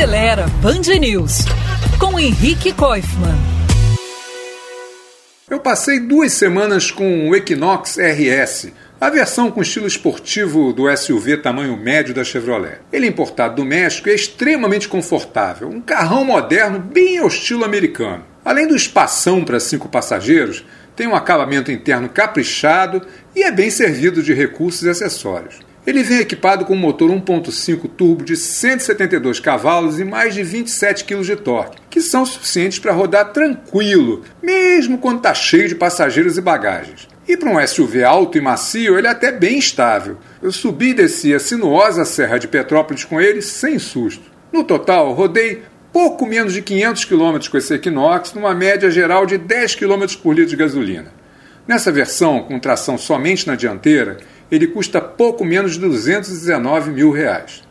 Acelera Band News com Henrique Koifman. Eu passei duas semanas com o Equinox RS, a versão com estilo esportivo do SUV tamanho médio da Chevrolet. Ele é importado do México e é extremamente confortável, um carrão moderno bem ao estilo americano. Além do espação para cinco passageiros, tem um acabamento interno caprichado e é bem servido de recursos e acessórios. Ele vem equipado com um motor 1.5 turbo de 172 cavalos e mais de 27 kg de torque, que são suficientes para rodar tranquilo, mesmo quando está cheio de passageiros e bagagens. E para um SUV alto e macio, ele é até bem estável. Eu subi e desci a sinuosa Serra de Petrópolis com ele sem susto. No total, rodei pouco menos de 500 km com esse Equinox, numa média geral de 10 km por litro de gasolina. Nessa versão, com tração somente na dianteira, ele custa pouco menos de 219 mil reais.